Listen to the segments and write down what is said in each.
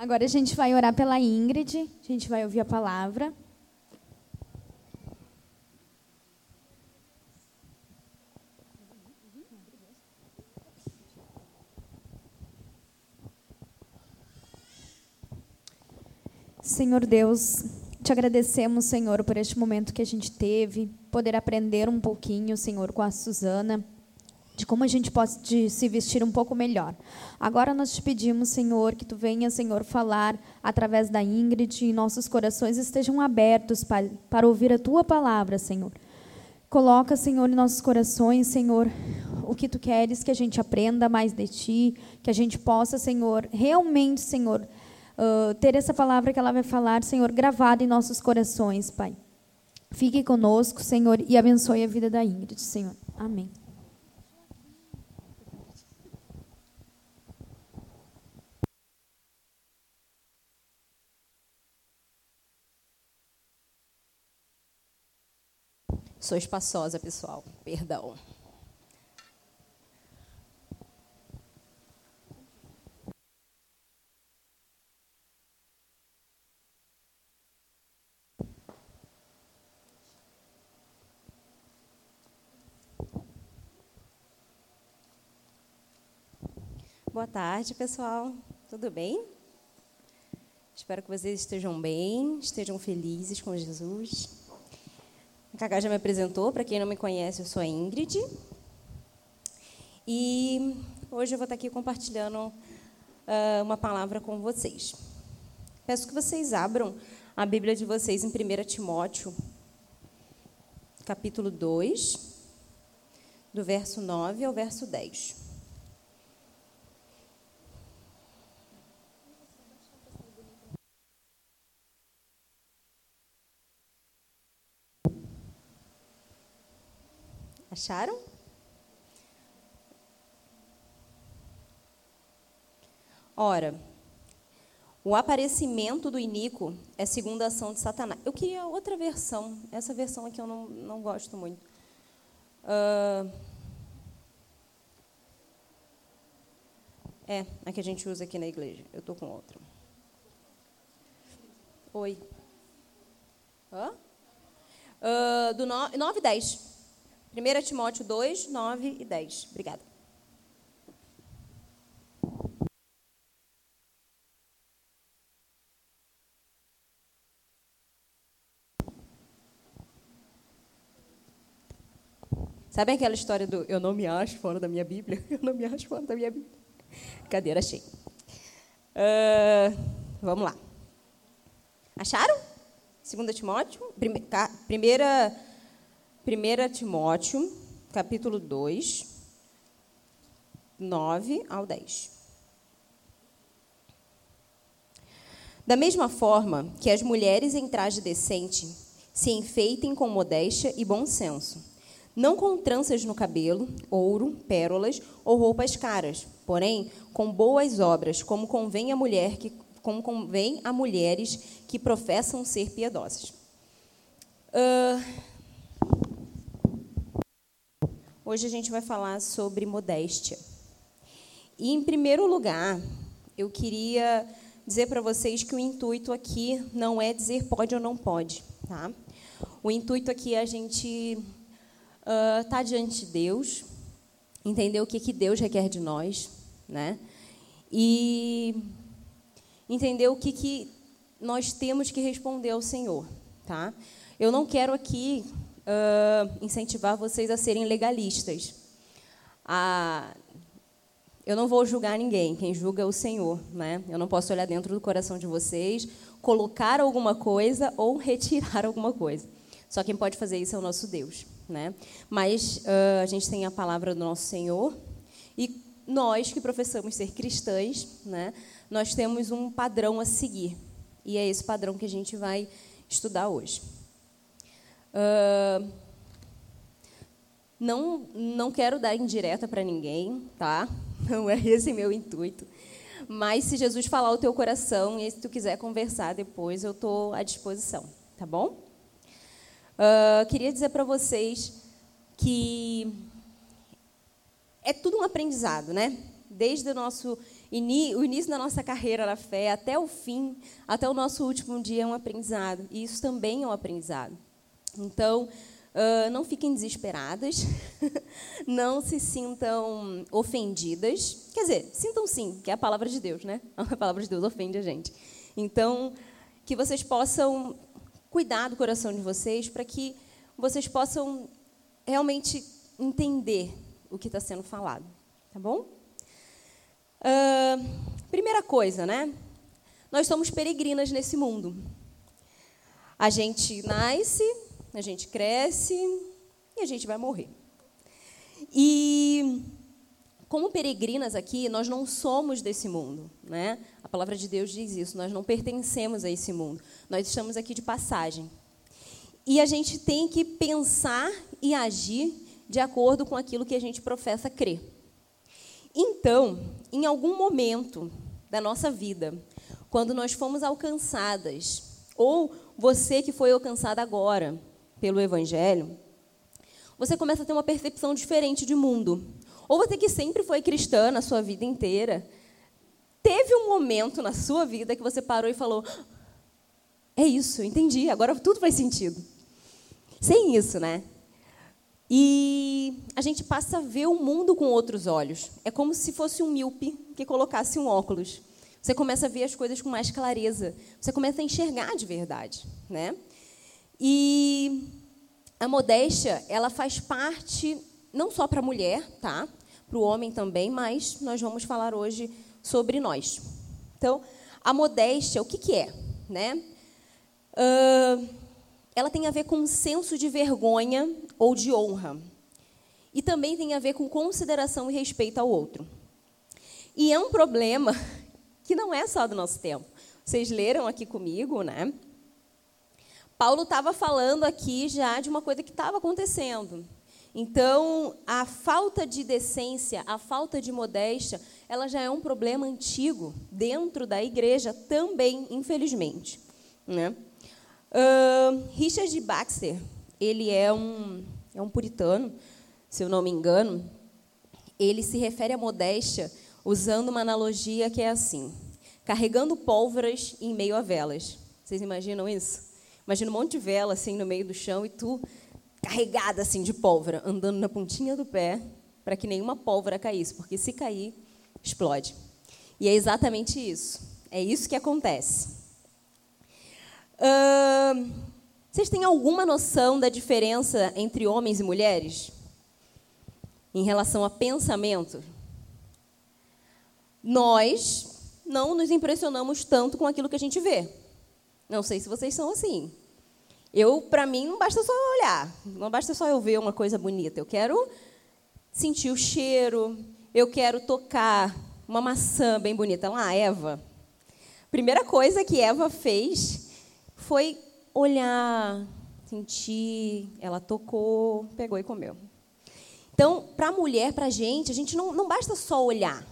Agora a gente vai orar pela Ingrid, a gente vai ouvir a palavra. Senhor Deus, te agradecemos, Senhor, por este momento que a gente teve, poder aprender um pouquinho, Senhor, com a Suzana, de como a gente pode se vestir um pouco melhor. Agora nós te pedimos, Senhor, que tu venha, Senhor, falar através da Ingrid e nossos corações estejam abertos para, para ouvir a tua palavra, Senhor. Coloca, Senhor, em nossos corações, Senhor, o que tu queres que a gente aprenda mais de ti, que a gente possa, Senhor, realmente, Senhor, uh, ter essa palavra que ela vai falar, Senhor, gravada em nossos corações, Pai. Fique conosco, Senhor, e abençoe a vida da Ingrid, Senhor. Amém. Sou espaçosa, pessoal. Perdão. Boa tarde, pessoal. Tudo bem? Espero que vocês estejam bem, estejam felizes com Jesus. Cacá já me apresentou, para quem não me conhece, eu sou a Ingrid. E hoje eu vou estar aqui compartilhando uh, uma palavra com vocês. Peço que vocês abram a Bíblia de vocês em 1 Timóteo, capítulo 2, do verso 9 ao verso 10. Acharam? Ora, o aparecimento do iníquo é segundo a ação de Satanás. Eu queria outra versão. Essa versão aqui eu não, não gosto muito. Uh, é, a que a gente usa aqui na igreja. Eu estou com outra. Oi. Hã? Uh, do 9 e 10. 1 Timóteo 2, 9 e 10. Obrigada. Sabe aquela história do eu não me acho fora da minha Bíblia? Eu não me acho fora da minha Bíblia. Cadeira cheia. Uh, vamos lá. Acharam? 2 Timóteo? Primeira 1 Timóteo, capítulo 2, 9 ao 10. Da mesma forma que as mulheres em traje decente se enfeitem com modéstia e bom senso, não com tranças no cabelo, ouro, pérolas ou roupas caras, porém com boas obras, como convém a mulher que como convém a mulheres que professam ser piedosas. Uh, Hoje a gente vai falar sobre modéstia. E, em primeiro lugar, eu queria dizer para vocês que o intuito aqui não é dizer pode ou não pode. Tá? O intuito aqui é a gente estar uh, tá diante de Deus, entender o que, que Deus requer de nós, né? e entender o que, que nós temos que responder ao Senhor. Tá? Eu não quero aqui uh, incentivar vocês a serem legalistas. A, eu não vou julgar ninguém, quem julga é o Senhor. Né? Eu não posso olhar dentro do coração de vocês, colocar alguma coisa ou retirar alguma coisa. Só quem pode fazer isso é o nosso Deus. Né? Mas uh, a gente tem a palavra do nosso Senhor e nós que professamos ser cristãs, né, nós temos um padrão a seguir. E é esse padrão que a gente vai estudar hoje. Uh, não, não quero dar indireta para ninguém, tá? Não é esse meu intuito. Mas se Jesus falar o teu coração e se tu quiser conversar depois, eu estou à disposição, tá bom? Uh, queria dizer para vocês que é tudo um aprendizado, né? Desde o nosso o início da nossa carreira na fé até o fim, até o nosso último dia é um aprendizado. E isso também é um aprendizado. Então, uh, não fiquem desesperadas, não se sintam ofendidas. Quer dizer, sintam sim, que é a palavra de Deus, né? A palavra de Deus ofende a gente. Então, que vocês possam cuidar do coração de vocês para que vocês possam realmente entender o que está sendo falado, tá bom? Uh, primeira coisa, né? Nós somos peregrinas nesse mundo. A gente nasce, a gente cresce e a gente vai morrer. E como peregrinas aqui, nós não somos desse mundo, né? A palavra de Deus diz isso, nós não pertencemos a esse mundo. Nós estamos aqui de passagem. E a gente tem que pensar e agir de acordo com aquilo que a gente professa crer. Então, em algum momento da nossa vida, quando nós fomos alcançadas, ou você que foi alcançada agora pelo Evangelho, você começa a ter uma percepção diferente de mundo. Ou você que sempre foi cristã na sua vida inteira, teve um momento na sua vida que você parou e falou: É isso, entendi, agora tudo faz sentido. Sem isso, né? E a gente passa a ver o mundo com outros olhos. É como se fosse um míope que colocasse um óculos. Você começa a ver as coisas com mais clareza. Você começa a enxergar de verdade, né? E a modéstia, ela faz parte não só para a mulher, tá? Para o homem também, mas nós vamos falar hoje sobre nós. Então, a modéstia, o que, que é, né? Uh, ela tem a ver com um senso de vergonha ou de honra. E também tem a ver com consideração e respeito ao outro. E é um problema que não é só do nosso tempo. Vocês leram aqui comigo, né? Paulo estava falando aqui já de uma coisa que estava acontecendo. Então, a falta de decência, a falta de modéstia, ela já é um problema antigo dentro da igreja também, infelizmente. Né? Uh, Richard Baxter, ele é um, é um puritano, se eu não me engano. Ele se refere à modéstia usando uma analogia que é assim: carregando pólvoras em meio a velas. Vocês imaginam isso? Imagina um monte de vela assim no meio do chão e tu carregada assim de pólvora, andando na pontinha do pé para que nenhuma pólvora caísse, porque se cair, explode. E é exatamente isso. É isso que acontece. Uh, vocês têm alguma noção da diferença entre homens e mulheres? Em relação a pensamento? Nós não nos impressionamos tanto com aquilo que a gente vê. Não sei se vocês são assim. Eu, para mim, não basta só olhar, não basta só eu ver uma coisa bonita. Eu quero sentir o cheiro, eu quero tocar uma maçã bem bonita. Lá, Eva. Primeira coisa que Eva fez foi olhar, sentir, ela tocou, pegou e comeu. Então, para a mulher, para a gente, a gente não, não basta só olhar.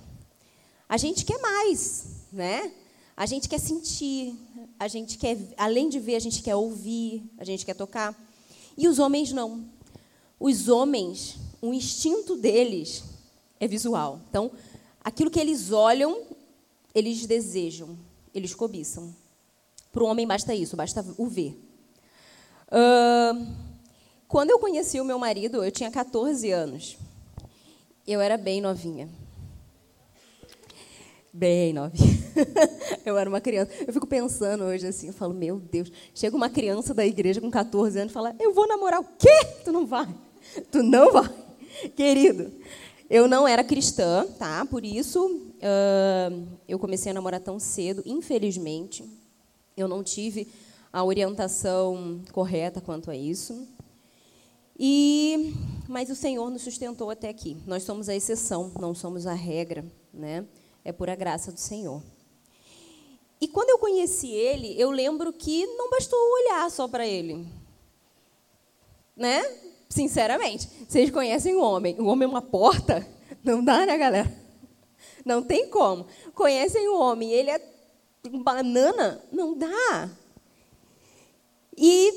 A gente quer mais, né? A gente quer sentir, a gente quer, além de ver, a gente quer ouvir, a gente quer tocar. E os homens não. Os homens, o instinto deles é visual. Então, aquilo que eles olham, eles desejam, eles cobiçam. Para o homem basta isso, basta o ver. Uh, quando eu conheci o meu marido, eu tinha 14 anos. Eu era bem novinha. Bem novinha. eu era uma criança. Eu fico pensando hoje assim, eu falo, meu Deus, chega uma criança da igreja com 14 anos e fala, eu vou namorar o quê? Tu não vai. Tu não vai. Querido, eu não era cristã, tá? Por isso, uh, eu comecei a namorar tão cedo, infelizmente. Eu não tive a orientação correta quanto a isso. E mas o Senhor nos sustentou até aqui. Nós somos a exceção, não somos a regra, né? É por a graça do Senhor. E quando eu conheci ele, eu lembro que não bastou olhar só para ele. Né? Sinceramente, vocês conhecem o homem. O homem é uma porta? Não dá, né, galera? Não tem como. Conhecem o homem, ele é banana? Não dá. E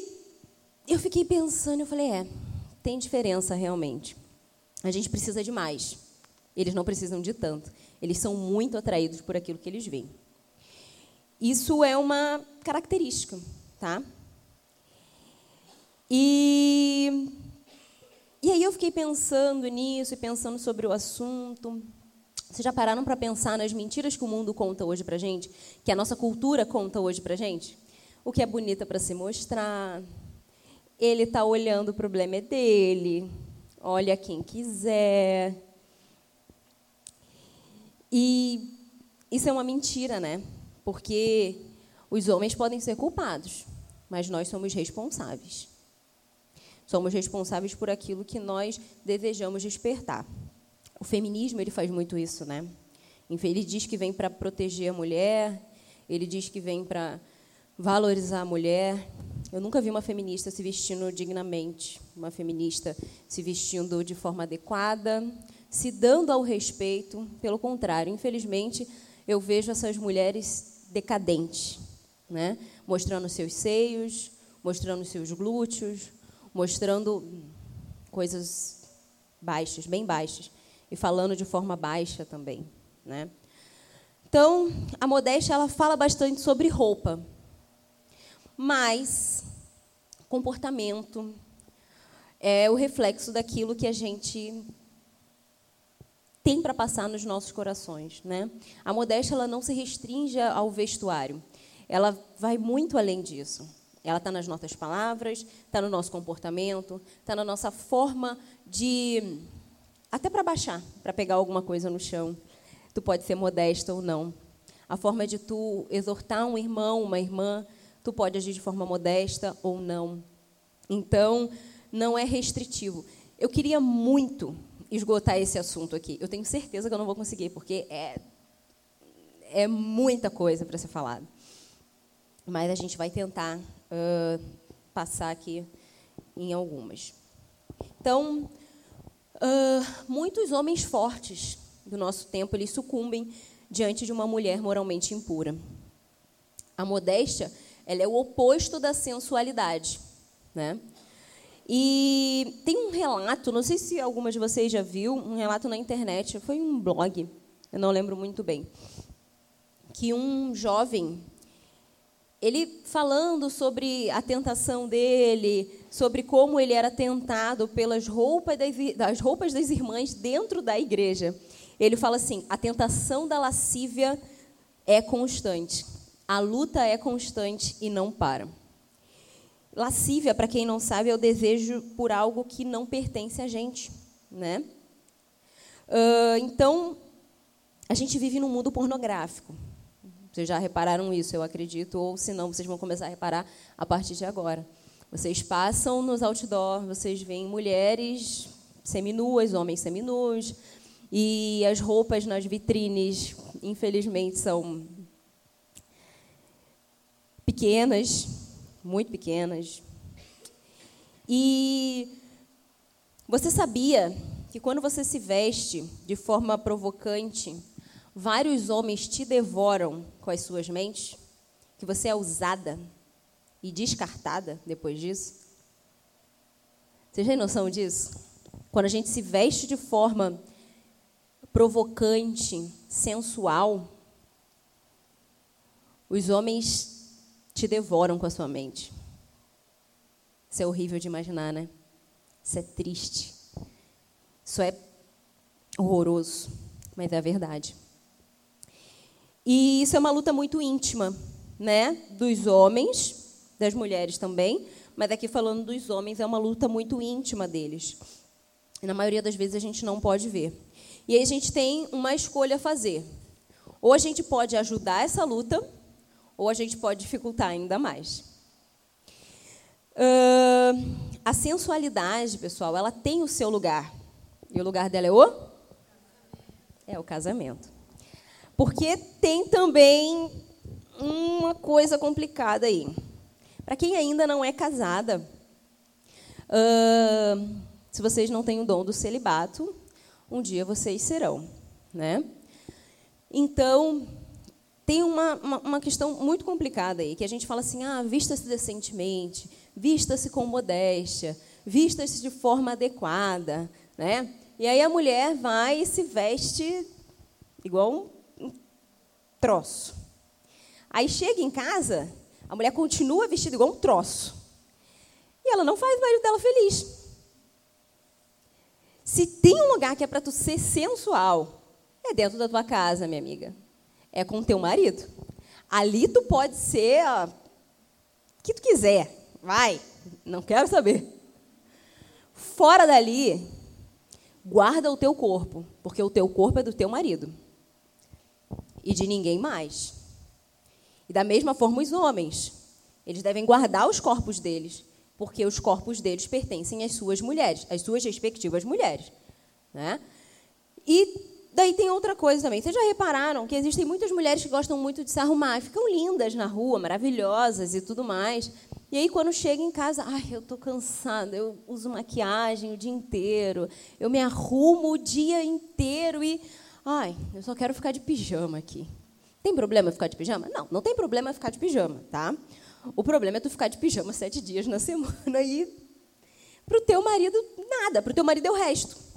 eu fiquei pensando, eu falei, é, tem diferença realmente. A gente precisa de mais. Eles não precisam de tanto. Eles são muito atraídos por aquilo que eles veem. Isso é uma característica, tá? E, e aí eu fiquei pensando nisso e pensando sobre o assunto. Vocês já pararam para pensar nas mentiras que o mundo conta hoje para gente? Que a nossa cultura conta hoje para gente? O que é bonita para se mostrar. Ele está olhando, o problema é dele. Olha quem quiser. E isso é uma mentira, né? Porque os homens podem ser culpados, mas nós somos responsáveis. Somos responsáveis por aquilo que nós desejamos despertar. O feminismo ele faz muito isso, né? Ele diz que vem para proteger a mulher, ele diz que vem para valorizar a mulher. Eu nunca vi uma feminista se vestindo dignamente, uma feminista se vestindo de forma adequada, se dando ao respeito. Pelo contrário, infelizmente, eu vejo essas mulheres decadentes, né? mostrando seus seios, mostrando seus glúteos, mostrando coisas baixas, bem baixas, e falando de forma baixa também, né? Então, a modéstia ela fala bastante sobre roupa, mas comportamento é o reflexo daquilo que a gente tem para passar nos nossos corações, né? A modéstia ela não se restringe ao vestuário, ela vai muito além disso. Ela está nas nossas palavras, está no nosso comportamento, está na nossa forma de. até para baixar, para pegar alguma coisa no chão. Tu pode ser modesta ou não. A forma de tu exortar um irmão, uma irmã, tu pode agir de forma modesta ou não. Então, não é restritivo. Eu queria muito esgotar esse assunto aqui. Eu tenho certeza que eu não vou conseguir, porque é, é muita coisa para ser falado. Mas a gente vai tentar uh, passar aqui em algumas. Então, uh, muitos homens fortes do nosso tempo eles sucumbem diante de uma mulher moralmente impura. A modéstia ela é o oposto da sensualidade, né? E tem um relato, não sei se alguma de vocês já viu, um relato na internet, foi um blog, eu não lembro muito bem, que um jovem ele falando sobre a tentação dele, sobre como ele era tentado pelas roupas das, das, roupas das irmãs dentro da igreja. Ele fala assim: a tentação da lascívia é constante, a luta é constante e não para. Lascívia, para quem não sabe, é o desejo por algo que não pertence a gente, né? Uh, então, a gente vive num mundo pornográfico. Vocês já repararam isso, eu acredito, ou se não, vocês vão começar a reparar a partir de agora. Vocês passam nos outdoor, vocês veem mulheres seminuas, homens seminus, e as roupas nas vitrines, infelizmente, são pequenas, muito pequenas. E você sabia que quando você se veste de forma provocante, vários homens te devoram com as suas mentes, que você é usada e descartada depois disso? Vocês têm noção disso? Quando a gente se veste de forma provocante, sensual, os homens te devoram com a sua mente. Isso é horrível de imaginar, né? Isso é triste. Isso é horroroso, mas é a verdade. E isso é uma luta muito íntima, né? Dos homens, das mulheres também, mas aqui falando dos homens, é uma luta muito íntima deles. E na maioria das vezes a gente não pode ver. E aí a gente tem uma escolha a fazer. Ou a gente pode ajudar essa luta, ou a gente pode dificultar ainda mais. Uh, a sensualidade, pessoal, ela tem o seu lugar. E o lugar dela é o? É o casamento. Porque tem também uma coisa complicada aí. Para quem ainda não é casada, uh, se vocês não têm o dom do celibato, um dia vocês serão, né? Então tem uma, uma, uma questão muito complicada aí, que a gente fala assim, ah, vista-se decentemente, vista-se com modéstia, vista-se de forma adequada, né? E aí a mulher vai e se veste igual um, troço. Aí chega em casa, a mulher continua vestida igual um troço. E ela não faz o marido dela feliz. Se tem um lugar que é para tu ser sensual, é dentro da tua casa, minha amiga. É com o teu marido. Ali tu pode ser o que tu quiser. Vai, não quero saber. Fora dali, guarda o teu corpo, porque o teu corpo é do teu marido e de ninguém mais. E da mesma forma os homens, eles devem guardar os corpos deles, porque os corpos deles pertencem às suas mulheres, às suas respectivas mulheres, né? E daí tem outra coisa também. Vocês já repararam que existem muitas mulheres que gostam muito de se arrumar, ficam lindas na rua, maravilhosas e tudo mais. E aí, quando chega em casa, ai, eu estou cansada, eu uso maquiagem o dia inteiro, eu me arrumo o dia inteiro e, ai, eu só quero ficar de pijama aqui. Tem problema ficar de pijama? Não, não tem problema ficar de pijama, tá? O problema é tu ficar de pijama sete dias na semana e para o teu marido, nada, para o teu marido é o resto.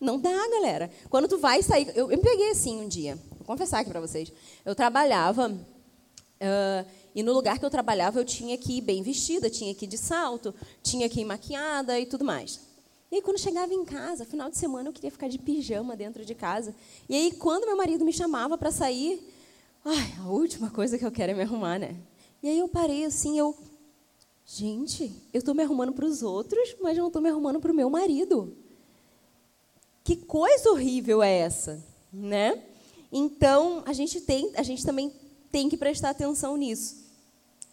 Não dá, galera. Quando tu vai sair. Eu, eu me peguei assim um dia, vou confessar aqui para vocês. Eu trabalhava. Uh, e no lugar que eu trabalhava, eu tinha que ir bem vestida, tinha que ir de salto, tinha que ir maquiada e tudo mais. E aí, quando chegava em casa, final de semana, eu queria ficar de pijama dentro de casa. E aí, quando meu marido me chamava para sair, ai, a última coisa que eu quero é me arrumar, né? E aí eu parei assim, eu, gente, eu estou me arrumando para os outros, mas não estou me arrumando para o meu marido. Que coisa horrível é essa, né? Então a gente tem, a gente também tem que prestar atenção nisso.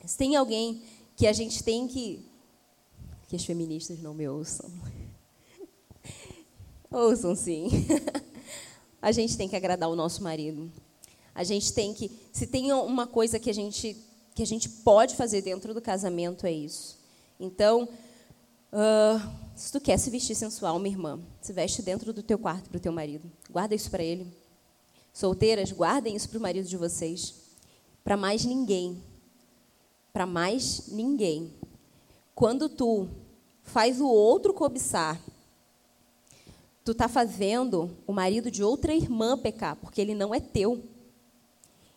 Se tem alguém que a gente tem que. Que as feministas não me ouçam. ouçam sim. a gente tem que agradar o nosso marido. A gente tem que. Se tem uma coisa que a gente, que a gente pode fazer dentro do casamento, é isso. Então, uh, se tu quer se vestir sensual, minha irmã, se veste dentro do teu quarto para o teu marido. Guarda isso para ele. Solteiras, guardem isso para o marido de vocês. Para mais ninguém para mais ninguém. Quando tu faz o outro cobiçar, tu está fazendo o marido de outra irmã pecar, porque ele não é teu.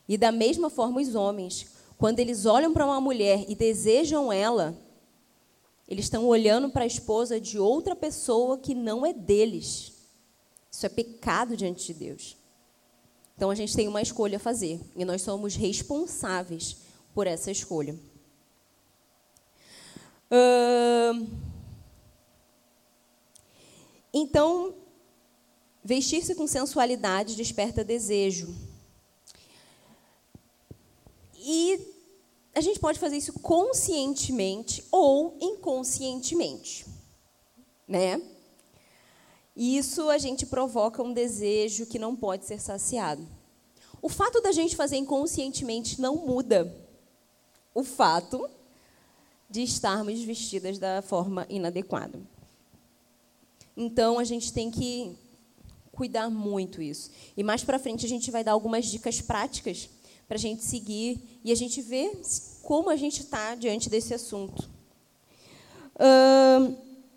E da mesma forma os homens, quando eles olham para uma mulher e desejam ela, eles estão olhando para a esposa de outra pessoa que não é deles. Isso é pecado diante de Deus. Então a gente tem uma escolha a fazer e nós somos responsáveis por essa escolha então, vestir-se com sensualidade desperta desejo. E a gente pode fazer isso conscientemente ou inconscientemente, né? E isso a gente provoca um desejo que não pode ser saciado. O fato da gente fazer inconscientemente não muda o fato de estarmos vestidas da forma inadequada. Então a gente tem que cuidar muito isso. E mais para frente a gente vai dar algumas dicas práticas para a gente seguir e a gente ver como a gente está diante desse assunto. Uh,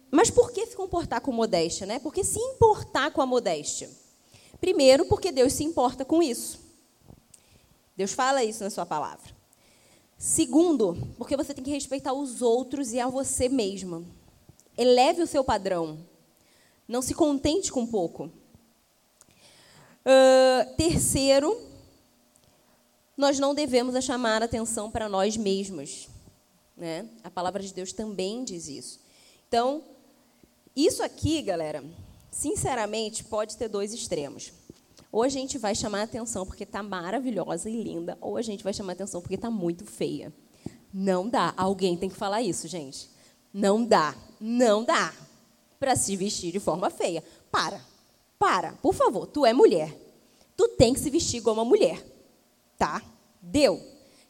mas por que se comportar com modéstia? Né? Por que se importar com a modéstia? Primeiro, porque Deus se importa com isso. Deus fala isso na sua palavra. Segundo, porque você tem que respeitar os outros e a você mesma. Eleve o seu padrão. Não se contente com pouco. Uh, terceiro, nós não devemos chamar atenção para nós mesmos. Né? A palavra de Deus também diz isso. Então, isso aqui, galera, sinceramente, pode ter dois extremos. Ou a gente vai chamar atenção porque está maravilhosa e linda, ou a gente vai chamar atenção porque está muito feia. Não dá. Alguém tem que falar isso, gente. Não dá. Não dá para se vestir de forma feia. Para. Para. Por favor, tu é mulher. Tu tem que se vestir igual uma mulher. Tá? Deu.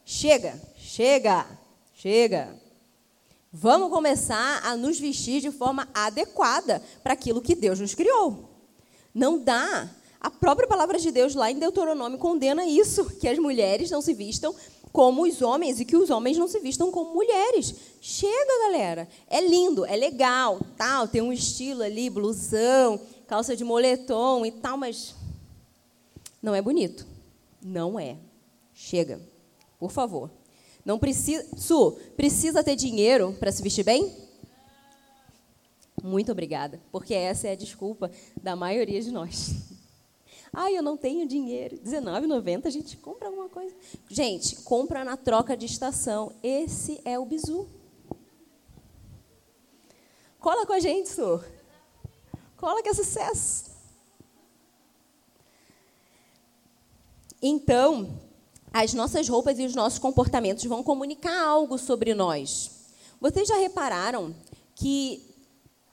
Chega. Chega. Chega. Vamos começar a nos vestir de forma adequada para aquilo que Deus nos criou. Não dá a própria palavra de Deus lá em Deuteronômio condena isso, que as mulheres não se vistam como os homens e que os homens não se vistam como mulheres. Chega, galera. É lindo, é legal, tal, tem um estilo ali, blusão, calça de moletom e tal, mas não é bonito. Não é. Chega. Por favor. Não precisa, Su, precisa ter dinheiro para se vestir bem? Muito obrigada, porque essa é a desculpa da maioria de nós. Ah, eu não tenho dinheiro. R$19,90 a gente compra alguma coisa. Gente, compra na troca de estação. Esse é o bizu. Cola com a gente, Su. Cola que é sucesso. Então, as nossas roupas e os nossos comportamentos vão comunicar algo sobre nós. Vocês já repararam que,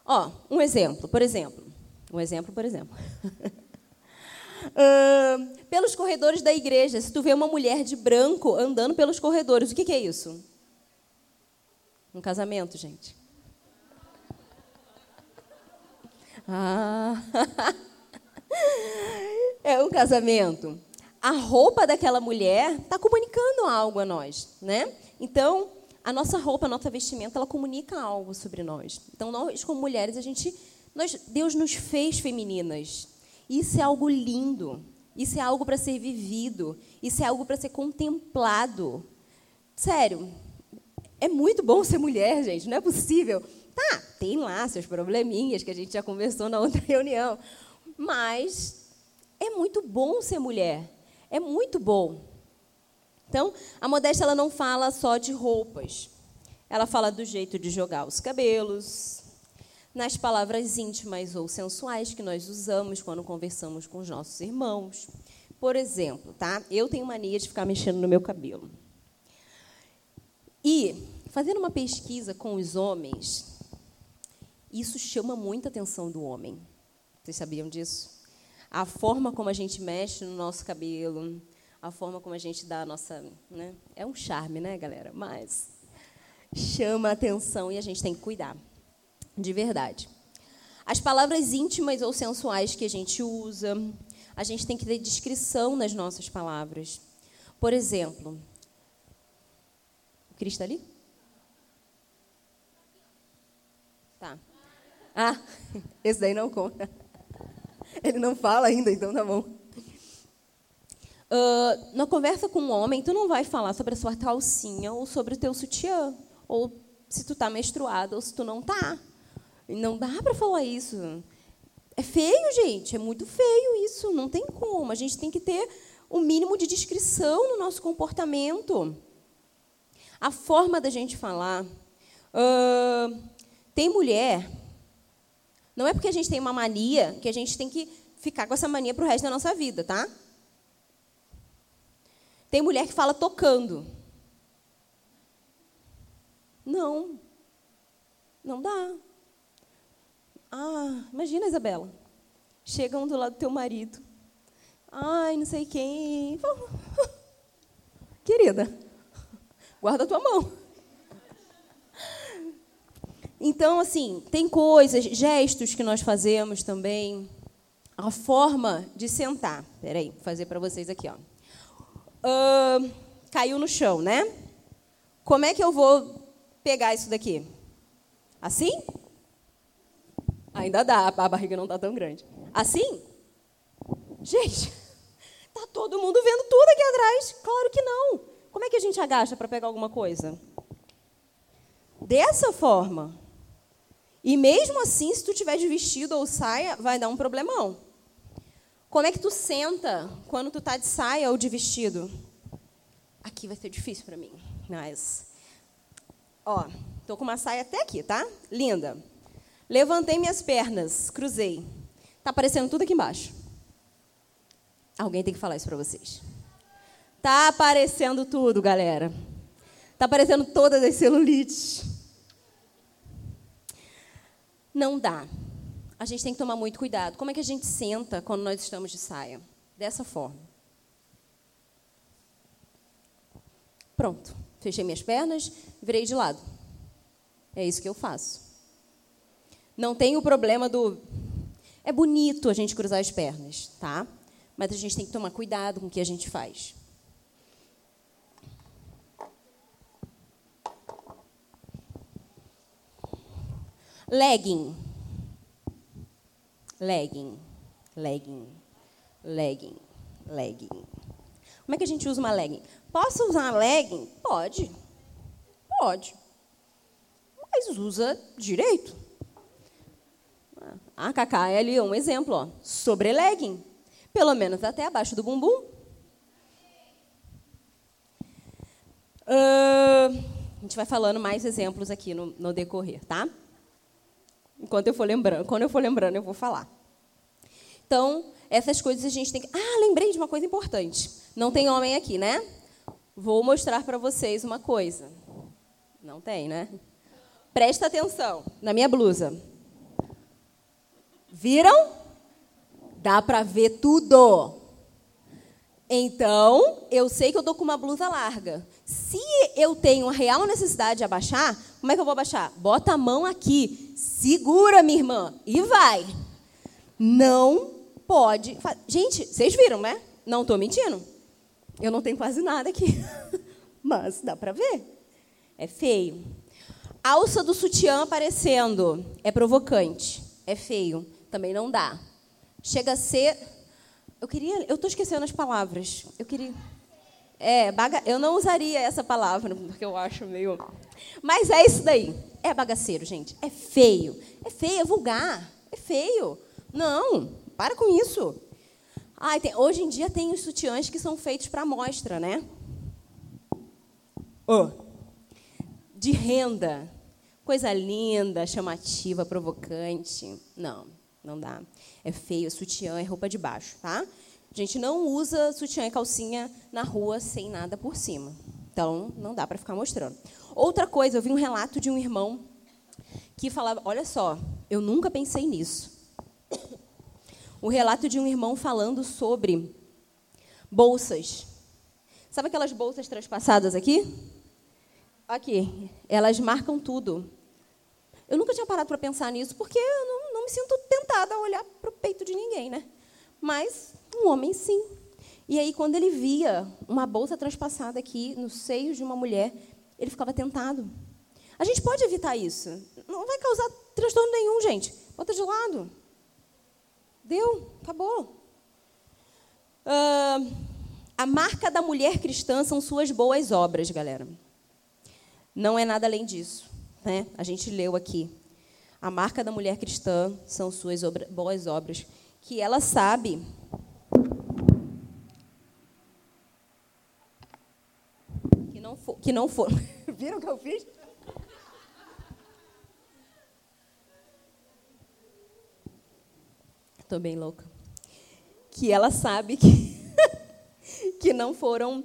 ó, um exemplo, por exemplo, um exemplo, por exemplo. uh, pelos corredores da igreja, se tu vê uma mulher de branco andando pelos corredores, o que, que é isso? Um casamento, gente. Ah, é um casamento. A roupa daquela mulher está comunicando algo a nós, né? Então, a nossa roupa, a nossa vestimenta, ela comunica algo sobre nós. Então, nós como mulheres, a gente, nós, Deus nos fez femininas. Isso é algo lindo. Isso é algo para ser vivido. Isso é algo para ser contemplado. Sério, é muito bom ser mulher, gente. Não é possível. Tá, tem lá seus probleminhas que a gente já conversou na outra reunião. Mas é muito bom ser mulher. É muito bom. Então, a modéstia ela não fala só de roupas. Ela fala do jeito de jogar os cabelos, nas palavras íntimas ou sensuais que nós usamos quando conversamos com os nossos irmãos. Por exemplo, tá? Eu tenho mania de ficar mexendo no meu cabelo. E fazendo uma pesquisa com os homens, isso chama muita atenção do homem. Vocês sabiam disso? A forma como a gente mexe no nosso cabelo, a forma como a gente dá a nossa. Né? É um charme, né, galera? Mas chama a atenção e a gente tem que cuidar. De verdade. As palavras íntimas ou sensuais que a gente usa, a gente tem que ter descrição nas nossas palavras. Por exemplo, o Cris está ali? Tá. Ah, esse daí não conta. Ele não fala ainda, então tá bom. Uh, na conversa com um homem, tu não vai falar sobre a sua calcinha ou sobre o teu sutiã, ou se tu tá menstruada ou se tu não tá. Não dá para falar isso. É feio, gente, é muito feio isso, não tem como. A gente tem que ter o um mínimo de descrição no nosso comportamento. A forma da gente falar. Uh, tem mulher não é porque a gente tem uma mania que a gente tem que ficar com essa mania para o resto da nossa vida, tá? Tem mulher que fala tocando. Não. Não dá. Ah, imagina, Isabela. Chegam do lado do teu marido. Ai, não sei quem. Querida, guarda a tua mão. Então, assim, tem coisas, gestos que nós fazemos também. A forma de sentar. Peraí, vou fazer para vocês aqui. Ó. Uh, caiu no chão, né? Como é que eu vou pegar isso daqui? Assim? Ainda dá, a barriga não está tão grande. Assim? Gente, tá todo mundo vendo tudo aqui atrás. Claro que não. Como é que a gente agacha para pegar alguma coisa? Dessa forma. E mesmo assim, se tu tiver de vestido ou saia, vai dar um problemão. Como é que tu senta quando tu tá de saia ou de vestido? Aqui vai ser difícil para mim, mas ó, tô com uma saia até aqui, tá? Linda. Levantei minhas pernas, cruzei. Tá aparecendo tudo aqui embaixo. Alguém tem que falar isso para vocês. Tá aparecendo tudo, galera. Tá aparecendo todas as celulites. Não dá. A gente tem que tomar muito cuidado. Como é que a gente senta quando nós estamos de saia? Dessa forma. Pronto. Fechei minhas pernas, virei de lado. É isso que eu faço. Não tem o problema do. É bonito a gente cruzar as pernas, tá? Mas a gente tem que tomar cuidado com o que a gente faz. Legging. Legging, legging, legging, legging. Como é que a gente usa uma legging? Posso usar uma legging? Pode. Pode. Mas usa direito. A KKL é um exemplo, ó, sobre legging. Pelo menos até abaixo do bumbum. Uh, a gente vai falando mais exemplos aqui no, no decorrer, tá? Enquanto eu for lembrando, quando eu for lembrando, eu vou falar. Então, essas coisas a gente tem que. Ah, lembrei de uma coisa importante. Não tem homem aqui, né? Vou mostrar para vocês uma coisa. Não tem, né? Presta atenção na minha blusa. Viram? Dá para ver tudo. Então, eu sei que eu tô com uma blusa larga. Se eu tenho a real necessidade de abaixar, como é que eu vou abaixar? Bota a mão aqui, segura, minha irmã, e vai. Não pode. Gente, vocês viram, né? Não estou mentindo. Eu não tenho quase nada aqui. Mas dá para ver. É feio. Alça do sutiã aparecendo. É provocante. É feio. Também não dá. Chega a ser eu queria. Eu estou esquecendo as palavras. Eu queria. É, baga, eu não usaria essa palavra, porque eu acho meio. Mas é isso daí. É bagaceiro, gente. É feio. É feio, é vulgar. É feio. Não, para com isso. Ai, tem, hoje em dia tem os sutiãs que são feitos para amostra, né? Oh. De renda. Coisa linda, chamativa, provocante. Não, não dá é feio, é sutiã, é roupa de baixo, tá? A gente não usa sutiã e calcinha na rua sem nada por cima. Então, não dá para ficar mostrando. Outra coisa, eu vi um relato de um irmão que falava, olha só, eu nunca pensei nisso. O relato de um irmão falando sobre bolsas. Sabe aquelas bolsas transpassadas aqui? Aqui, elas marcam tudo. Eu nunca tinha parado para pensar nisso, porque eu não não me sinto tentada a olhar para o peito de ninguém, né? Mas um homem sim. E aí, quando ele via uma bolsa transpassada aqui no seio de uma mulher, ele ficava tentado. A gente pode evitar isso. Não vai causar transtorno nenhum, gente. Bota de lado. Deu, acabou. Uh, a marca da mulher cristã são suas boas obras, galera. Não é nada além disso. Né? A gente leu aqui. A marca da mulher cristã são suas obra, boas obras, que ela sabe não for, que não for. Viram o que eu fiz? Estou bem louca. Que ela sabe que que não foram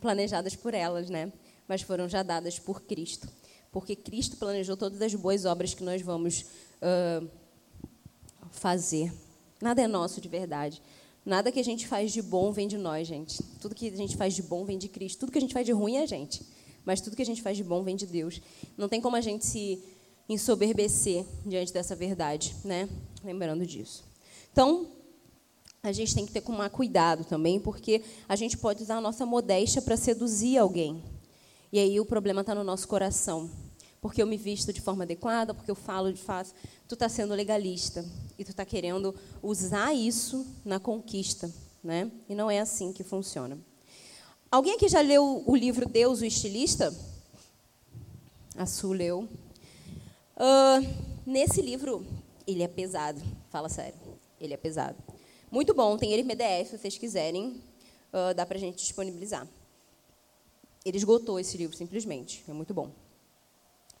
planejadas por elas, né? Mas foram já dadas por Cristo porque Cristo planejou todas as boas obras que nós vamos uh, fazer. Nada é nosso de verdade. Nada que a gente faz de bom vem de nós, gente. Tudo que a gente faz de bom vem de Cristo. Tudo que a gente faz de ruim é a gente. Mas tudo que a gente faz de bom vem de Deus. Não tem como a gente se ensoberbecer diante dessa verdade, né? Lembrando disso. Então, a gente tem que ter com cuidado também, porque a gente pode usar a nossa modéstia para seduzir alguém. E aí o problema está no nosso coração porque eu me visto de forma adequada, porque eu falo de fato. Tu está sendo legalista e tu está querendo usar isso na conquista, né? E não é assim que funciona. Alguém aqui já leu o livro Deus, o Estilista? A Su leu. Uh, nesse livro, ele é pesado, fala sério, ele é pesado. Muito bom, tem ele em PDF, se vocês quiserem, uh, dá para a gente disponibilizar. Ele esgotou esse livro, simplesmente, é muito bom.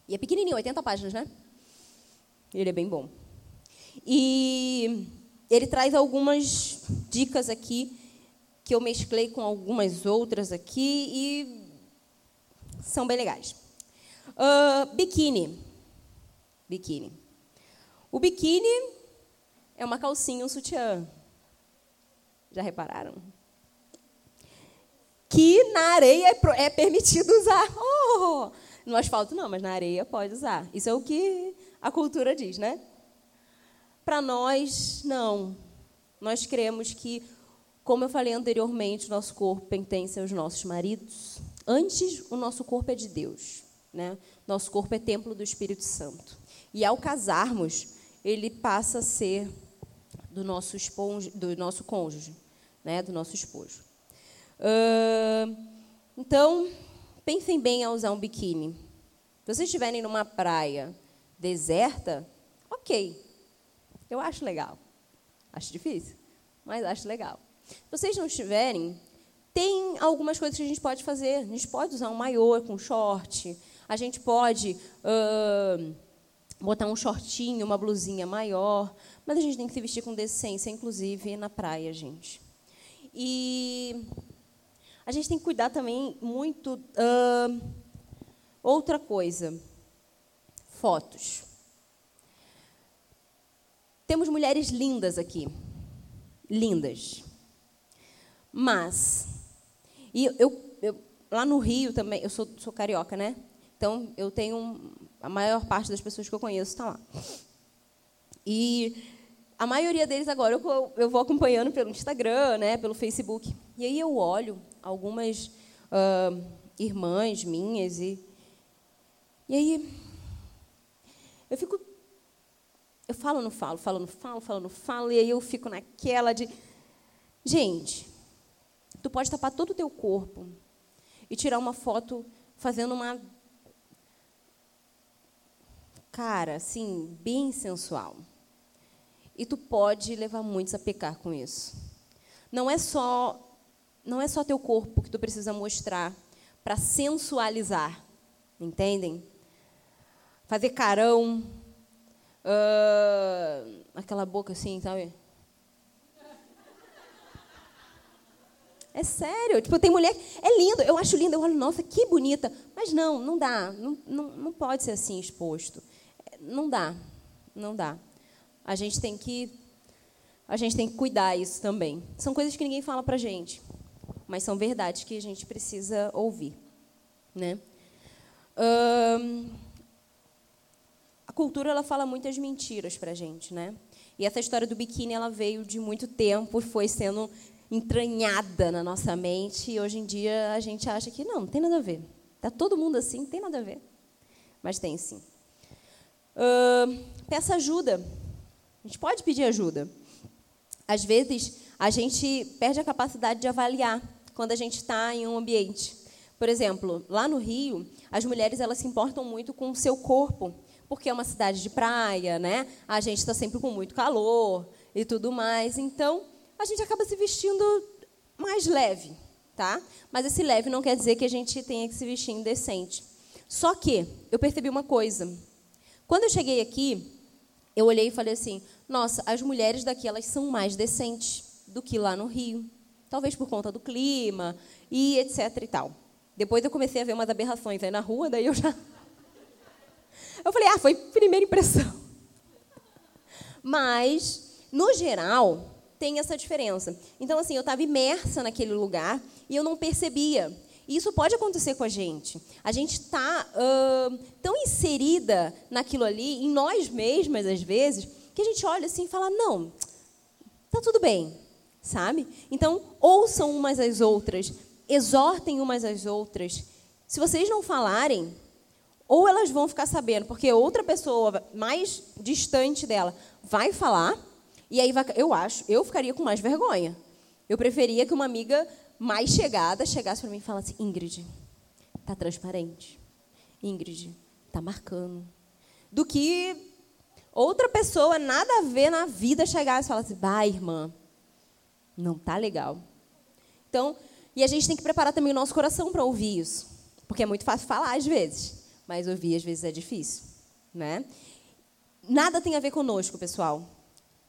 E é pequenininho, 80 páginas, né? Ele é bem bom. E ele traz algumas dicas aqui que eu mesclei com algumas outras aqui e são bem legais. Uh, biquíni. Biquíni. O biquíni é uma calcinha, um sutiã. Já repararam? Que na areia é, é permitido usar. Oh! No asfalto não, mas na areia pode usar. Isso é o que a cultura diz, né? Para nós, não. Nós cremos que, como eu falei anteriormente, nosso corpo pertence aos nossos maridos. Antes, o nosso corpo é de Deus. Né? Nosso corpo é templo do Espírito Santo. E ao casarmos, ele passa a ser do nosso, esponja, do nosso cônjuge, né, do nosso esposo. Uh, então, pensem bem ao usar um biquíni. Se vocês estiverem numa praia deserta, ok, eu acho legal. Acho difícil, mas acho legal. Se vocês não estiverem, tem algumas coisas que a gente pode fazer. A gente pode usar um maiô com short, a gente pode uh, botar um shortinho, uma blusinha maior, mas a gente tem que se vestir com decência, inclusive na praia, gente. E a gente tem que cuidar também muito. Uh, outra coisa: fotos. Temos mulheres lindas aqui. Lindas. Mas, e eu, eu, lá no Rio também, eu sou, sou carioca, né? Então, eu tenho. A maior parte das pessoas que eu conheço está lá. E a maioria deles agora eu, eu vou acompanhando pelo Instagram, né, pelo Facebook. E aí eu olho algumas uh, irmãs minhas e, e aí eu fico. Eu falo, não falo, falo, não falo, falo, não falo, e aí eu fico naquela de. Gente, tu pode tapar todo o teu corpo e tirar uma foto fazendo uma cara, assim, bem sensual. E tu pode levar muitos a pecar com isso. Não é só não é só teu corpo que tu precisa mostrar para sensualizar, entendem? Fazer carão, uh, aquela boca assim, sabe? É sério, tipo, tem mulher, é lindo, eu acho lindo, eu olho, nossa, que bonita. Mas não, não dá, não, não, não pode ser assim exposto. Não dá, não dá. A gente tem que a gente tem que cuidar isso também. São coisas que ninguém fala pra gente, mas são verdades que a gente precisa ouvir, né? a cultura ela fala muitas mentiras pra gente, né? E essa história do biquíni ela veio de muito tempo, foi sendo entranhada na nossa mente e hoje em dia a gente acha que não, não tem nada a ver. Tá todo mundo assim, não tem nada a ver. Mas tem sim. Uh, peça ajuda. A gente pode pedir ajuda. Às vezes, a gente perde a capacidade de avaliar quando a gente está em um ambiente. Por exemplo, lá no Rio, as mulheres elas se importam muito com o seu corpo, porque é uma cidade de praia, né? A gente está sempre com muito calor e tudo mais. Então, a gente acaba se vestindo mais leve, tá? Mas esse leve não quer dizer que a gente tenha que se vestir indecente. Só que eu percebi uma coisa. Quando eu cheguei aqui, eu olhei e falei assim: nossa, as mulheres daqui elas são mais decentes do que lá no Rio. Talvez por conta do clima e etc e tal. Depois eu comecei a ver umas aberrações aí na rua, daí eu já. Eu falei, ah, foi primeira impressão. Mas, no geral, tem essa diferença. Então, assim, eu estava imersa naquele lugar e eu não percebia. E isso pode acontecer com a gente. A gente está uh, tão inserida naquilo ali, em nós mesmas, às vezes, que a gente olha assim e fala: não, tá tudo bem, sabe? Então, ouçam umas às outras, exortem umas às outras. Se vocês não falarem, ou elas vão ficar sabendo, porque outra pessoa mais distante dela vai falar, e aí vai, eu acho, eu ficaria com mais vergonha. Eu preferia que uma amiga mais chegada chegasse para mim e falasse: Ingrid, tá transparente. Ingrid, tá marcando. Do que outra pessoa, nada a ver na vida, chegasse e falasse: Bah, irmã, não tá legal. Então, e a gente tem que preparar também o nosso coração para ouvir isso. Porque é muito fácil falar às vezes, mas ouvir às vezes é difícil. Né? Nada tem a ver conosco, pessoal.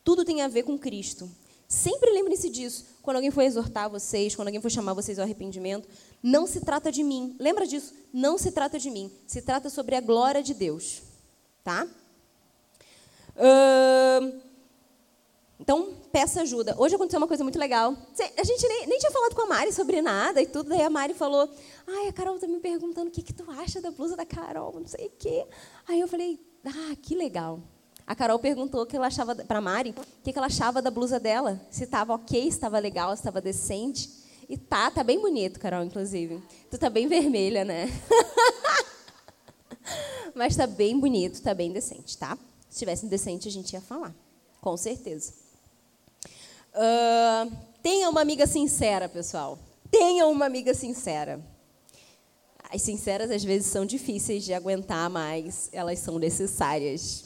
Tudo tem a ver com Cristo. Sempre lembre-se disso. Quando alguém for exortar vocês, quando alguém for chamar vocês ao arrependimento, não se trata de mim. Lembra disso? Não se trata de mim. Se trata sobre a glória de Deus. Tá? Uh, então, peça ajuda. Hoje aconteceu uma coisa muito legal. A gente nem, nem, tinha falado com a Mari sobre nada e tudo. Daí a Mari falou: Ai, a Carol está me perguntando o que, que tu acha da blusa da Carol, não sei o quê. Aí eu falei: Ah, que legal. A Carol perguntou o que ela achava para Mari, o que ela achava da blusa dela, se estava ok, se estava legal, se estava decente. E tá, tá bem bonito, Carol, inclusive. Tu tá bem vermelha, né? Mas tá bem bonito, tá bem decente, tá? Se tivesse decente, a gente ia falar, com certeza. Uh, tenha uma amiga sincera, pessoal. Tenha uma amiga sincera. As sinceras às vezes são difíceis de aguentar, mas elas são necessárias.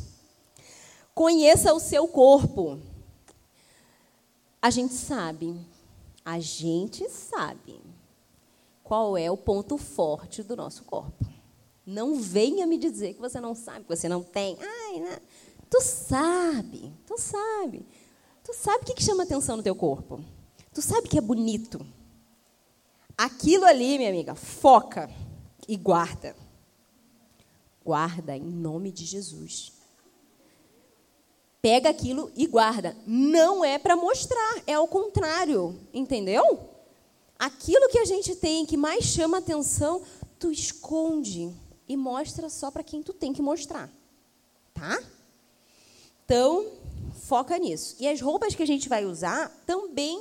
Conheça o seu corpo. A gente sabe, a gente sabe qual é o ponto forte do nosso corpo. Não venha me dizer que você não sabe, que você não tem. Ai, não. Tu sabe, tu sabe. Tu sabe o que, chama atenção no teu corpo. Tu sabe que é bonito. Aquilo ali, minha amiga, foca e guarda. Guarda em nome de Jesus. Pega aquilo e guarda. Não é para mostrar, é ao contrário, entendeu? Aquilo que a gente tem que mais chama atenção, tu esconde e mostra só para quem tu tem que mostrar. Tá? Então, foca nisso. E as roupas que a gente vai usar também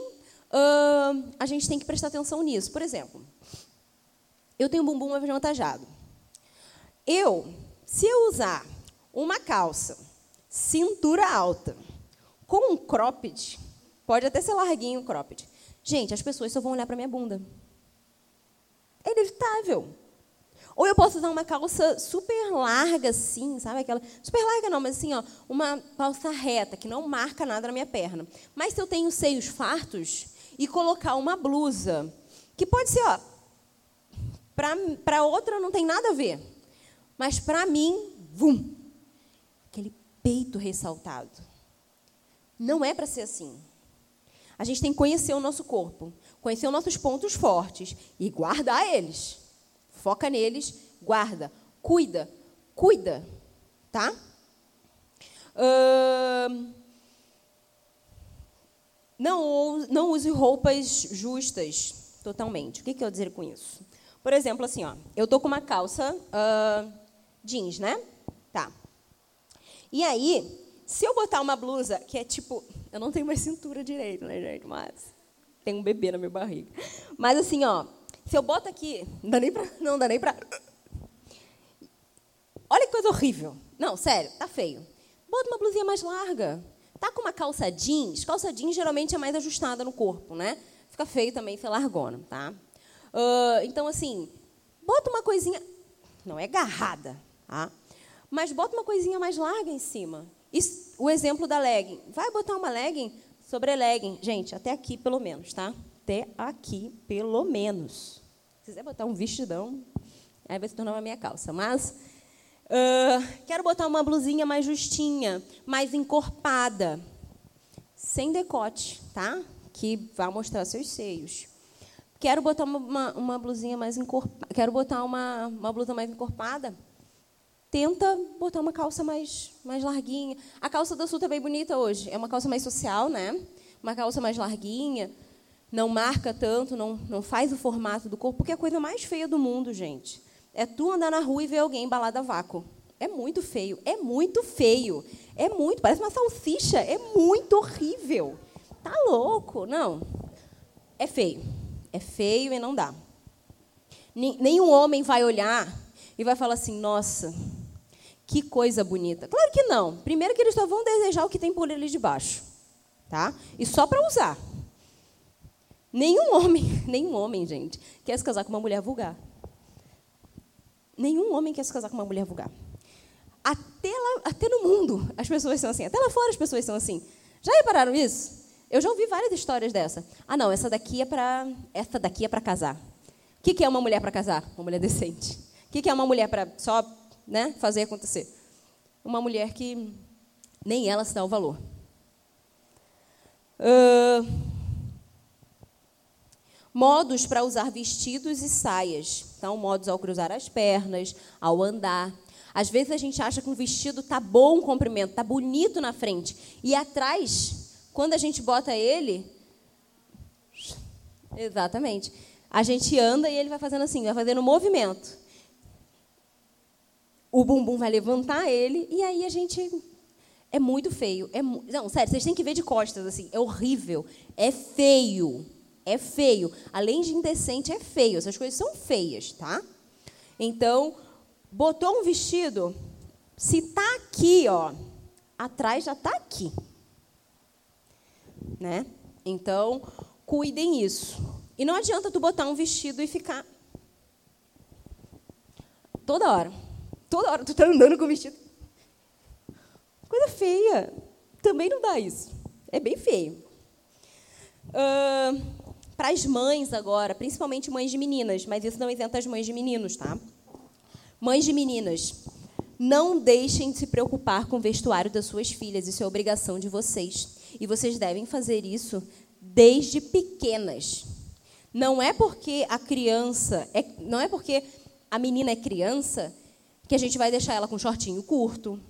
uh, a gente tem que prestar atenção nisso. Por exemplo, eu tenho um bumbum avantajado. Eu, se eu usar uma calça, cintura alta, com um cropped, pode até ser larguinho o cropped. Gente, as pessoas só vão olhar para minha bunda. É inevitável. Ou eu posso usar uma calça super larga, assim, sabe? Aquela. Super larga não, mas assim, ó, uma calça reta, que não marca nada na minha perna. Mas se eu tenho seios fartos e colocar uma blusa, que pode ser, ó, para outra não tem nada a ver. Mas para mim, vum, aquele peito ressaltado. Não é para ser assim. A gente tem que conhecer o nosso corpo, conhecer os nossos pontos fortes e guardar eles. Foca neles, guarda, cuida, cuida, tá? Uh, não, não use roupas justas totalmente. O que, que eu quero dizer com isso? Por exemplo, assim, ó, eu tô com uma calça uh, jeans, né? Tá. E aí, se eu botar uma blusa que é tipo, eu não tenho mais cintura direito, né, gente? Mas tem um bebê na minha barriga. Mas assim, ó, se eu boto aqui, não dá nem pra. Não dá nem pra. Olha que coisa horrível. Não, sério, tá feio. Bota uma blusinha mais larga. Tá com uma calça jeans? Calça jeans geralmente é mais ajustada no corpo, né? Fica feio também ser largona, tá? Uh, então, assim, bota uma coisinha. Não é garrada, tá? Mas bota uma coisinha mais larga em cima. Isso, o exemplo da legging. Vai botar uma legging sobre legging. Gente, até aqui pelo menos, tá? Até aqui pelo menos. Se quiser botar um vestidão, aí vai se tornar uma minha calça. Mas uh, quero botar uma blusinha mais justinha, mais encorpada, sem decote, tá? Que vai mostrar seus seios. Quero botar uma, uma, uma blusinha mais encorpada. Quero botar uma, uma blusa mais encorpada. Tenta botar uma calça mais, mais larguinha. A calça da Sul está bem bonita hoje. É uma calça mais social, né? Uma calça mais larguinha não marca tanto, não, não faz o formato do corpo, porque é a coisa mais feia do mundo, gente. É tu andar na rua e ver alguém embalado a vácuo. É muito feio, é muito feio. É muito, parece uma salsicha, é muito horrível. Tá louco? Não. É feio. É feio e não dá. Nenhum homem vai olhar e vai falar assim: nossa, que coisa bonita. Claro que não. Primeiro que eles só vão desejar o que tem por ali de baixo. Tá? E só para usar. Nenhum homem, nenhum homem, gente, quer se casar com uma mulher vulgar. Nenhum homem quer se casar com uma mulher vulgar. Até, lá, até no mundo as pessoas são assim. Até lá fora as pessoas são assim. Já repararam isso? Eu já ouvi várias histórias dessa. Ah, não, essa daqui é para essa daqui é para casar. O que, que é uma mulher para casar? Uma mulher decente. O que, que é uma mulher para só né, fazer acontecer? Uma mulher que nem ela se dá o valor. Uh, Modos para usar vestidos e saias. Então, modos ao cruzar as pernas, ao andar. Às vezes a gente acha que um vestido tá bom o comprimento, tá bonito na frente. E atrás, quando a gente bota ele. Exatamente. A gente anda e ele vai fazendo assim, vai fazendo movimento. O bumbum vai levantar ele e aí a gente. É muito feio. É mu... Não, sério, vocês têm que ver de costas, assim. É horrível. É feio é feio. Além de indecente, é feio. Essas coisas são feias, tá? Então, botou um vestido, se tá aqui, ó, atrás já tá aqui. Né? Então, cuidem isso. E não adianta tu botar um vestido e ficar toda hora. Toda hora tu tá andando com o vestido. Coisa feia. Também não dá isso. É bem feio. Uh, Para as mães agora, principalmente mães de meninas, mas isso não isenta as mães de meninos, tá? Mães de meninas, não deixem de se preocupar com o vestuário das suas filhas, isso é obrigação de vocês. E vocês devem fazer isso desde pequenas. Não é porque a criança, é, não é porque a menina é criança que a gente vai deixar ela com shortinho curto,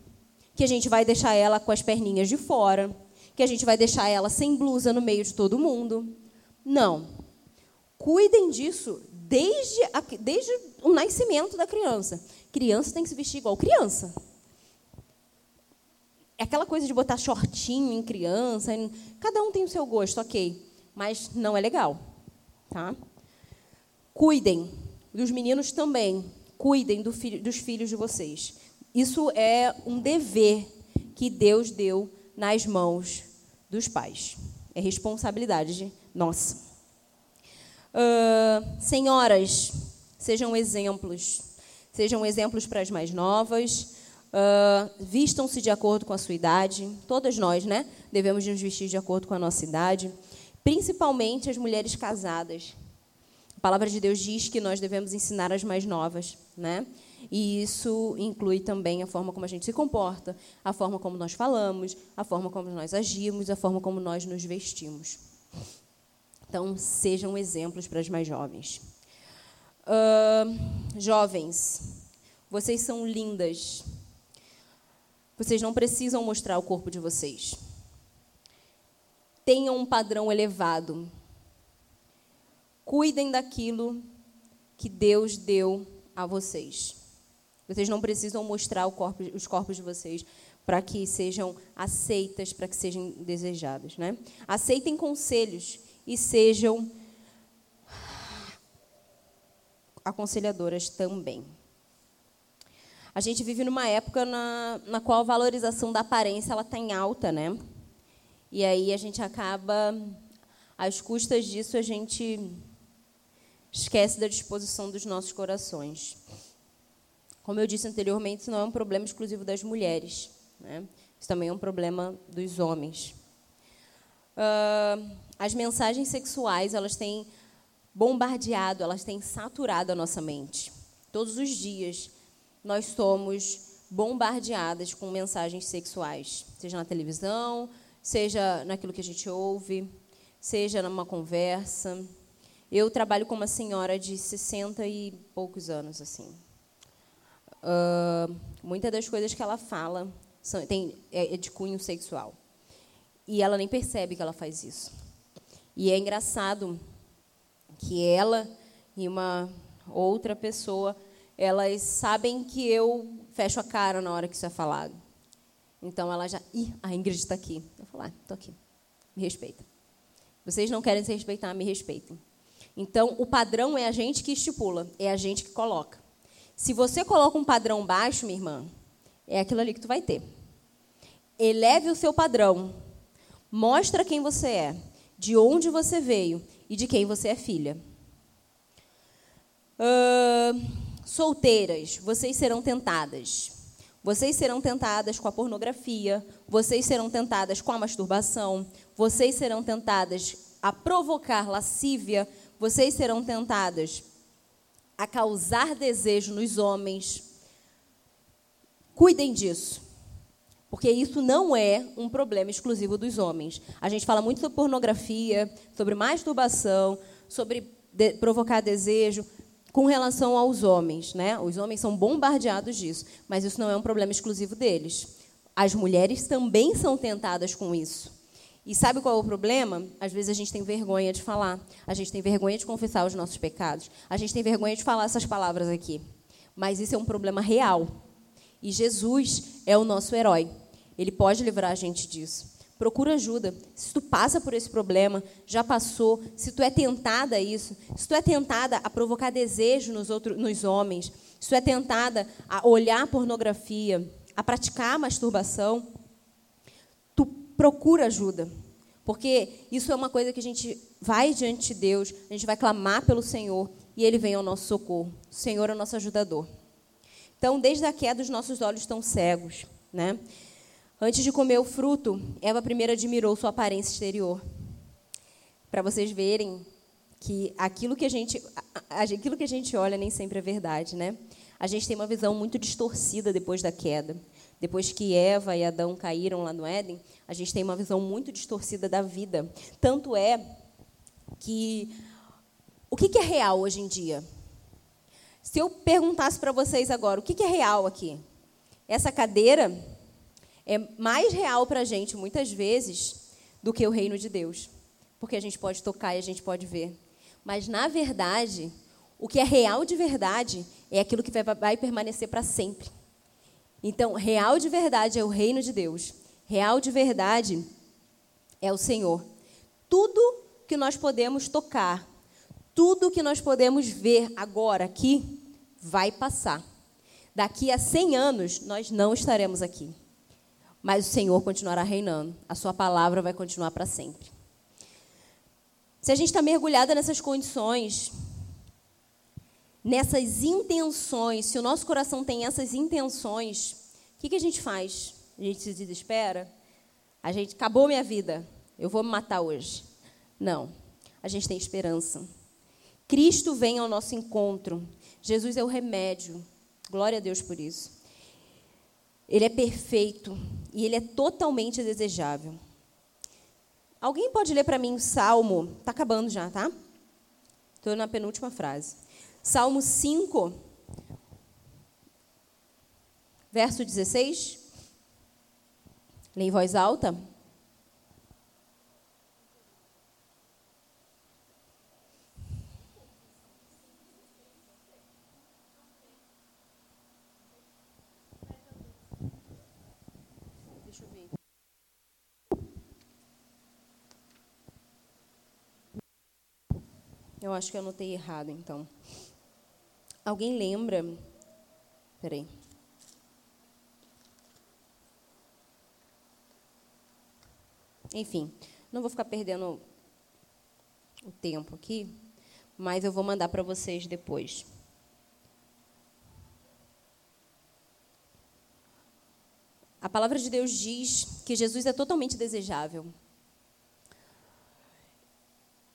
que a gente vai deixar ela com as perninhas de fora, que a gente vai deixar ela sem blusa no meio de todo mundo. Não. Cuidem disso desde, a, desde o nascimento da criança. Criança tem que se vestir igual criança. É aquela coisa de botar shortinho em criança. Cada um tem o seu gosto, ok. Mas não é legal. Tá? Cuidem dos meninos também. Cuidem do filho, dos filhos de vocês. Isso é um dever que Deus deu nas mãos dos pais. É responsabilidade nossa. Uh, senhoras, sejam exemplos. Sejam exemplos para as mais novas. Uh, Vistam-se de acordo com a sua idade. Todas nós, né? Devemos nos vestir de acordo com a nossa idade. Principalmente as mulheres casadas. A palavra de Deus diz que nós devemos ensinar as mais novas, né? E isso inclui também a forma como a gente se comporta, a forma como nós falamos, a forma como nós agimos, a forma como nós nos vestimos. Então, sejam exemplos para as mais jovens. Uh, jovens, vocês são lindas. Vocês não precisam mostrar o corpo de vocês. Tenham um padrão elevado. Cuidem daquilo que Deus deu a vocês. Vocês não precisam mostrar corpo, os corpos de vocês para que sejam aceitas, para que sejam desejadas. Né? Aceitem conselhos e sejam aconselhadoras também. A gente vive numa época na, na qual a valorização da aparência ela está em alta, né? E aí a gente acaba, às custas disso, a gente esquece da disposição dos nossos corações. Como eu disse anteriormente, isso não é um problema exclusivo das mulheres. Né? Isso também é um problema dos homens. Uh, as mensagens sexuais elas têm bombardeado, elas têm saturado a nossa mente. Todos os dias nós somos bombardeadas com mensagens sexuais, seja na televisão, seja naquilo que a gente ouve, seja numa conversa. Eu trabalho com uma senhora de 60 e poucos anos, assim. Uh, muitas das coisas que ela fala são, tem, é, é de cunho sexual. E ela nem percebe que ela faz isso. E é engraçado que ela e uma outra pessoa, elas sabem que eu fecho a cara na hora que isso é falado. Então ela já, ih, a Ingrid está aqui. Eu falo, ah, estou aqui. Me respeita. Vocês não querem se respeitar, me respeitem. Então, o padrão é a gente que estipula, é a gente que coloca. Se você coloca um padrão baixo, minha irmã, é aquilo ali que tu vai ter. Eleve o seu padrão. Mostra quem você é, de onde você veio e de quem você é filha. Uh, solteiras, vocês serão tentadas. Vocês serão tentadas com a pornografia, vocês serão tentadas com a masturbação, vocês serão tentadas a provocar lascívia, vocês serão tentadas a causar desejo nos homens. Cuidem disso. Porque isso não é um problema exclusivo dos homens. A gente fala muito sobre pornografia, sobre masturbação, sobre de, provocar desejo com relação aos homens, né? Os homens são bombardeados disso, mas isso não é um problema exclusivo deles. As mulheres também são tentadas com isso. E sabe qual é o problema? Às vezes a gente tem vergonha de falar, a gente tem vergonha de confessar os nossos pecados, a gente tem vergonha de falar essas palavras aqui. Mas isso é um problema real. E Jesus é o nosso herói. Ele pode livrar a gente disso. Procura ajuda. Se tu passa por esse problema, já passou, se tu é tentada a isso, se tu é tentada a provocar desejo nos, outros, nos homens, se tu é tentada a olhar pornografia, a praticar masturbação, procura ajuda. Porque isso é uma coisa que a gente vai diante de Deus, a gente vai clamar pelo Senhor e Ele vem ao nosso socorro. O Senhor é o nosso ajudador. Então, desde a queda, os nossos olhos estão cegos. Né? Antes de comer o fruto, Eva primeiro admirou sua aparência exterior. Para vocês verem que aquilo que a gente aquilo que a gente olha nem sempre é verdade, né? A gente tem uma visão muito distorcida depois da queda. Depois que Eva e Adão caíram lá no Éden, a gente tem uma visão muito distorcida da vida. Tanto é que o que é real hoje em dia? Se eu perguntasse para vocês agora, o que é real aqui? Essa cadeira é mais real para a gente, muitas vezes, do que o reino de Deus. Porque a gente pode tocar e a gente pode ver. Mas, na verdade, o que é real de verdade é aquilo que vai, permanecer para sempre. Então, real de verdade é o reino de Deus. Real de verdade é o Senhor. Tudo que nós podemos tocar, tudo que nós podemos ver agora aqui, vai passar. Daqui a 100 anos, nós não estaremos aqui. Mas o Senhor continuará reinando. A sua palavra vai continuar para sempre. Se a gente está mergulhada nessas condições, nessas intenções, se o nosso coração tem essas intenções, o que, que a gente faz? A gente se desespera? A gente acabou minha vida, eu vou me matar hoje. Não, a gente tem esperança. Cristo vem ao nosso encontro. Jesus é o remédio. Glória a Deus por isso. Ele é perfeito e ele é totalmente desejável. Alguém pode ler para mim o Salmo? Está acabando já, tá? Estou na penúltima frase. Salmo 5, verso 16. Lê em voz alta. Eu acho que eu anotei errado, então. Alguém lembra? Peraí. Enfim, não vou ficar perdendo o tempo aqui, mas eu vou mandar para vocês depois. A palavra de Deus diz que Jesus é totalmente desejável.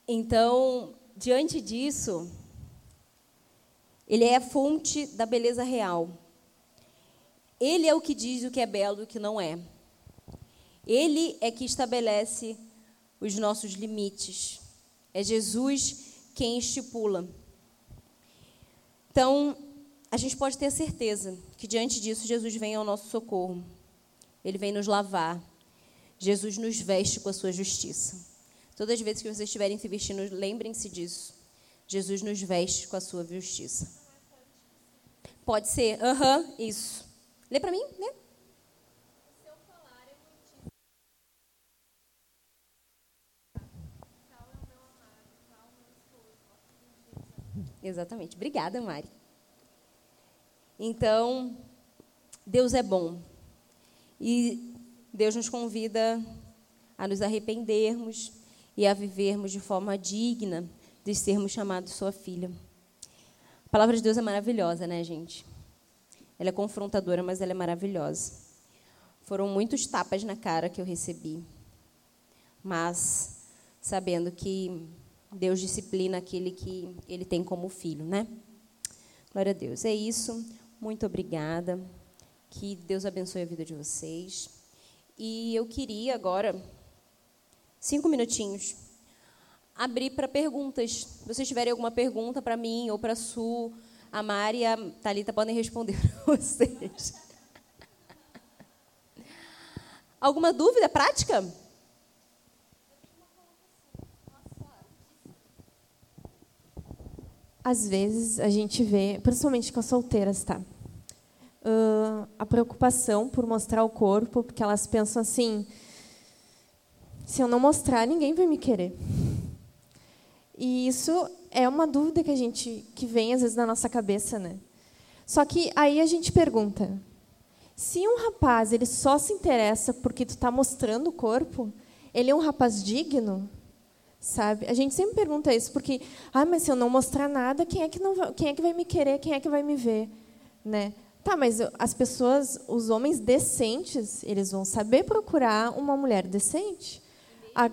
Então, diante disso, ele é a fonte da beleza real. Ele é o que diz o que é belo e o que não é. Ele é que estabelece os nossos limites. É Jesus quem estipula. Então, a gente pode ter certeza que diante disso Jesus vem ao nosso socorro. Ele vem nos lavar. Jesus nos veste com a sua justiça. Todas as vezes que vocês estiverem se vestindo, lembrem-se disso. Jesus nos veste com a sua justiça. Pode ser. Aham, isso. Lê para mim, lê. Exatamente. Obrigada, Mari. Então, Deus é bom. E Deus nos convida a nos arrependermos e a vivermos de forma digna de sermos chamados sua filha. A palavra de Deus é maravilhosa, né, gente? Ela é confrontadora, mas ela é maravilhosa. Foram muitos tapas na cara que eu recebi, mas sabendo que Deus disciplina aquele que ele tem como filho, né? Glória a Deus. É isso. Muito obrigada. Que Deus abençoe a vida de vocês. E eu queria agora cinco minutinhos, abrir para perguntas. Se vocês tiverem alguma pergunta para mim ou para a Su, a Mari e a Thalita podem responder para vocês. Alguma dúvida prática? Às vezes a gente vê, principalmente com as solteiras, tá? Uh, a preocupação por mostrar o corpo, porque elas pensam assim: se eu não mostrar, ninguém vai me querer. E isso é uma dúvida que a gente que vem às vezes na nossa cabeça, né? Só que aí a gente pergunta: se um rapaz ele só se interessa porque tu está mostrando o corpo, ele é um rapaz digno? Sabe? A gente sempre pergunta isso porque, ah, mas se eu não mostrar nada, quem é que não vai, quem é que vai me querer? Quem é que vai me ver, né? Tá, mas as pessoas, os homens decentes, eles vão saber procurar uma mulher decente. A...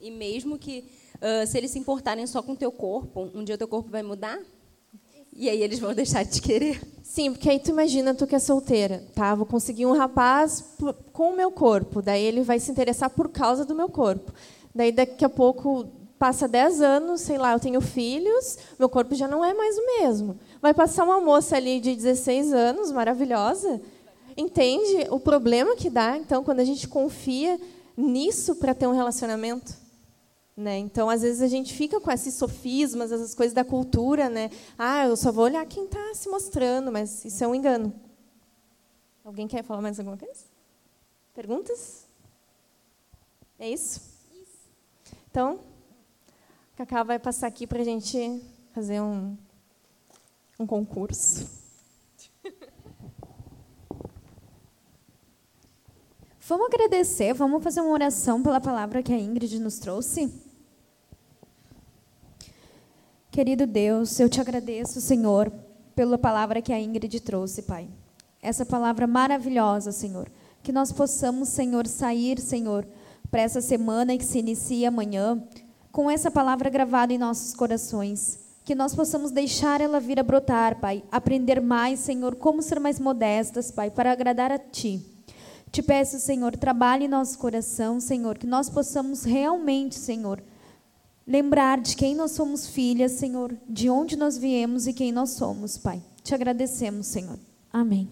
E mesmo que uh, se eles se importarem só com o teu corpo, um dia o teu corpo vai mudar? E aí eles vão deixar de te querer? Sim, porque aí tu imagina tu que é solteira, tá? Vou conseguir um rapaz com o meu corpo, daí ele vai se interessar por causa do meu corpo. Daí daqui a pouco passa 10 anos, sei lá, eu tenho filhos, meu corpo já não é mais o mesmo. Vai passar uma moça ali de 16 anos, maravilhosa, entende o problema que dá, então, quando a gente confia nisso para ter um relacionamento? Né? Então, às vezes, a gente fica com esses sofismas, essas coisas da cultura. Né? Ah, eu só vou olhar quem está se mostrando, mas isso é um engano. Alguém quer falar mais alguma coisa? Perguntas? É isso? Então, a Cacá vai passar aqui para a gente fazer um, um concurso. Vamos agradecer, vamos fazer uma oração pela palavra que a Ingrid nos trouxe? Querido Deus, eu te agradeço, Senhor, pela palavra que a Ingrid trouxe, Pai. Essa palavra maravilhosa, Senhor. Que nós possamos, Senhor, sair, Senhor, para essa semana que se inicia amanhã, com essa palavra gravada em nossos corações. Que nós possamos deixar ela vir a brotar, Pai. Aprender mais, Senhor, como ser mais modestas, Pai, para agradar a Ti. Te peço, Senhor, trabalhe nosso coração, Senhor, que nós possamos realmente, Senhor, lembrar de quem nós somos filhas, Senhor, de onde nós viemos e quem nós somos, Pai. Te agradecemos, Senhor. Amém.